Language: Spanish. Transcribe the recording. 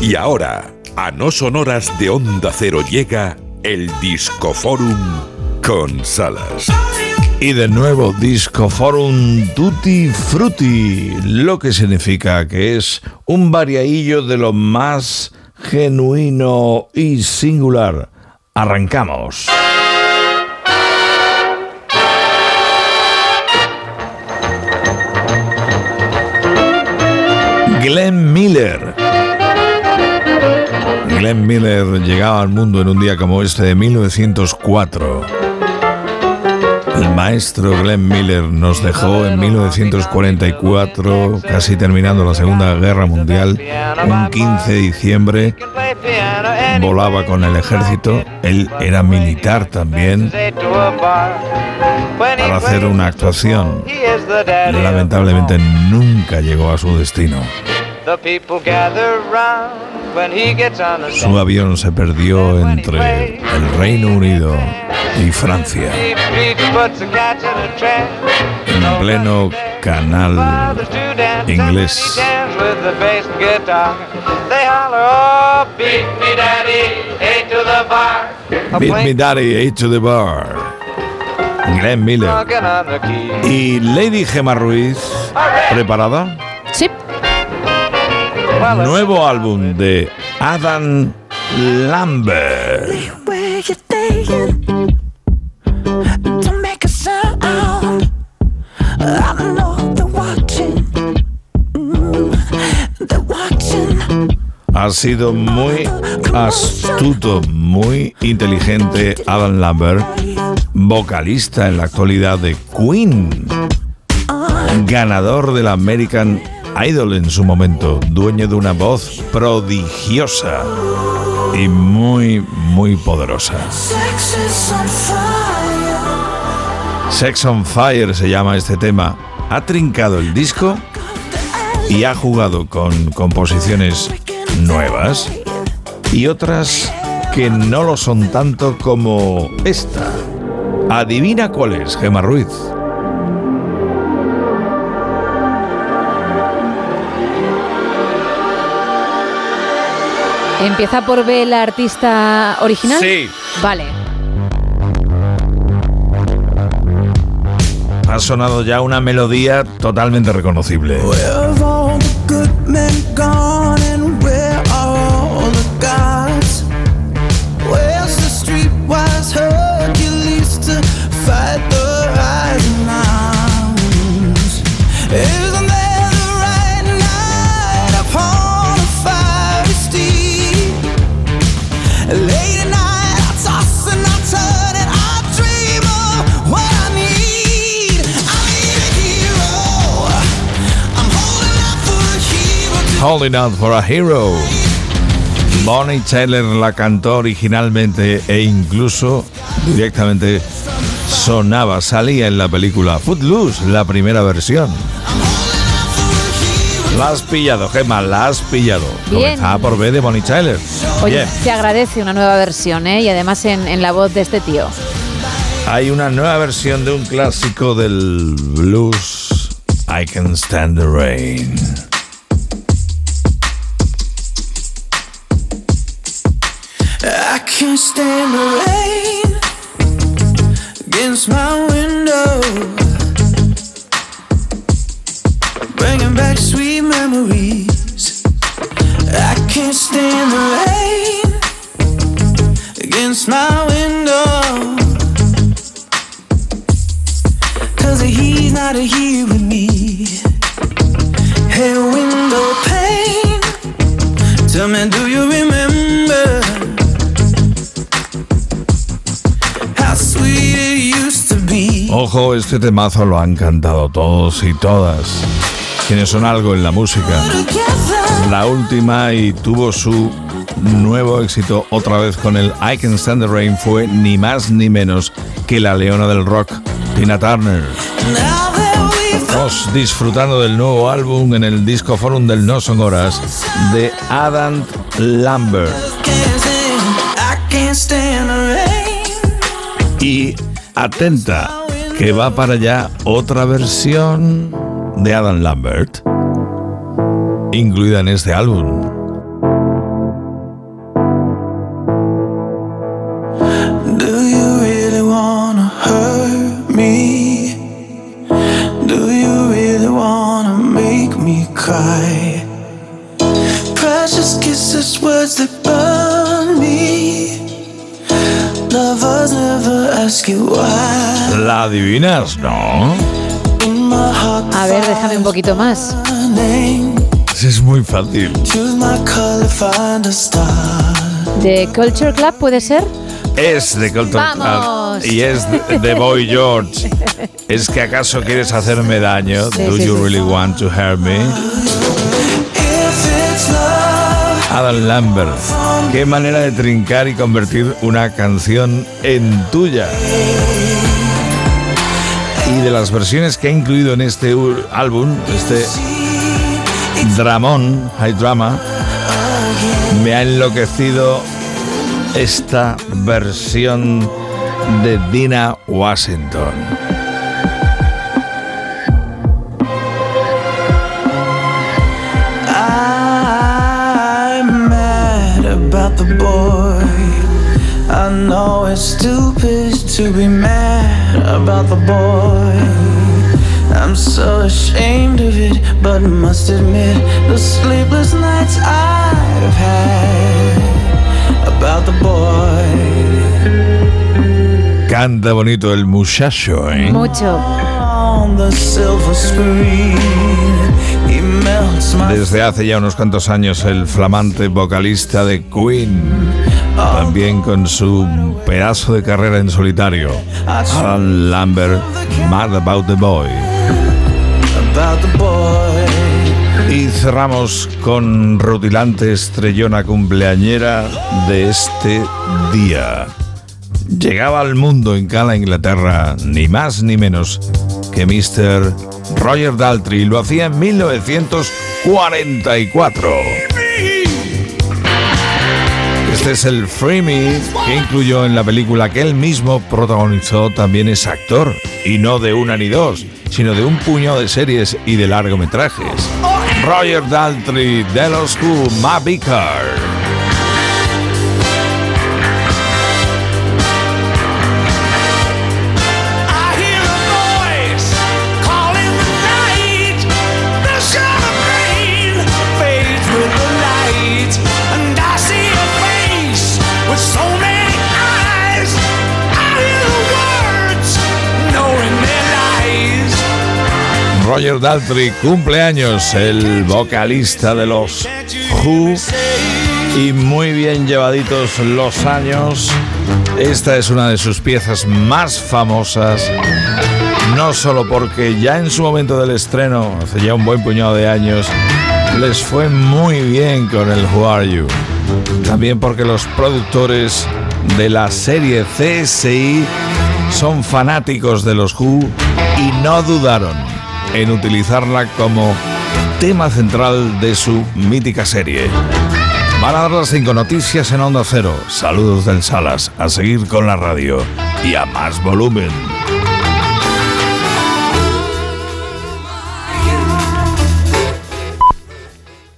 Y ahora, a no sonoras de Onda Cero llega el Discoforum con Salas. Y de nuevo, Discoforum Tutti Frutti, lo que significa que es un variadillo de lo más genuino y singular. Arrancamos. Glenn Miller. Glenn Miller llegaba al mundo en un día como este de 1904. El maestro Glenn Miller nos dejó en 1944, casi terminando la Segunda Guerra Mundial, un 15 de diciembre. Volaba con el ejército, él era militar también, para hacer una actuación. Lamentablemente nunca llegó a su destino. Su avión se perdió entre el Reino Unido y Francia. En pleno canal inglés. Beat me daddy, eight to the bar. Glenn Miller. Y Lady Gemma Ruiz, ¿preparada? Sí. Nuevo álbum de Adam Lambert. Ha sido muy astuto, muy inteligente Adam Lambert, vocalista en la actualidad de Queen, ganador del American Idol en su momento, dueño de una voz prodigiosa y muy, muy poderosa. Sex on Fire se llama este tema. Ha trincado el disco y ha jugado con composiciones nuevas y otras que no lo son tanto como esta. Adivina cuál es, Gemma Ruiz. ¿Empieza por B la artista original? Sí. Vale. Ha sonado ya una melodía totalmente reconocible. Holding Out for a Hero. Bonnie Tyler la cantó originalmente e incluso directamente sonaba, salía en la película Footloose, la primera versión. La has pillado, Gemma, la has pillado. Comenzaba por B de Bonnie Tyler. Oye, Bien. se agradece una nueva versión, ¿eh? Y además en, en la voz de este tío. Hay una nueva versión de un clásico del blues, I Can Stand the Rain. Can't stand the rain. Against my window, bringing back sweet memories. I can't stand the rain. Against my window, cause he's not here with Ojo, este temazo lo han cantado todos y todas. Quienes son algo en la música. La última y tuvo su nuevo éxito otra vez con el I Can Stand the Rain fue ni más ni menos que la leona del rock, Tina Turner. Estamos disfrutando del nuevo álbum en el disco forum del No Son Horas de Adam Lambert. Y atenta, que va para allá otra versión de Adam Lambert, incluida en este álbum. Do you really wanna hurt me? Do you really wanna make me cry? Precious kisses, words that La adivinas, ¿no? In my heart, A ver, déjame un poquito más. Es muy fácil. ¿De Culture Club puede ser? Es de ¡Vamos! Club y es de, de Boy George. ¿Es que acaso quieres hacerme daño? Sí, Do sí, you sí. really want to hurt me? Adam Lambert. Qué manera de trincar y convertir una canción en tuya. Y de las versiones que ha incluido en este álbum, este dramón, high drama, me ha enloquecido esta versión de Dina Washington. About the boy. I know it's stupid to be mad about the boy. I'm so ashamed of it, but must admit the sleepless nights I've had about the boy. Canta bonito el muchacho, ¿eh? Mucho. On the silver screen, he melts my Desde hace ya unos cuantos años el flamante vocalista de Queen, también con su pedazo de carrera en solitario, Alan Lambert, Mad About the Boy. Y cerramos con rutilante estrellona cumpleañera de este día. Llegaba al mundo en Cala, Inglaterra, ni más ni menos que Mr. Roger Daltrey. Lo hacía en 1944. Este es el Free Me que incluyó en la película que él mismo protagonizó. También es actor, y no de una ni dos, sino de un puñado de series y de largometrajes. Roger Daltrey de los Who, Ma Vicar. Roger Daltrey, cumpleaños, el vocalista de los Who. Y muy bien llevaditos los años. Esta es una de sus piezas más famosas. No solo porque ya en su momento del estreno, hace ya un buen puñado de años, les fue muy bien con el Who Are You. También porque los productores de la serie CSI son fanáticos de los Who y no dudaron en utilizarla como tema central de su mítica serie. Van las cinco noticias en Onda Cero. Saludos del Salas. A seguir con la radio y a más volumen.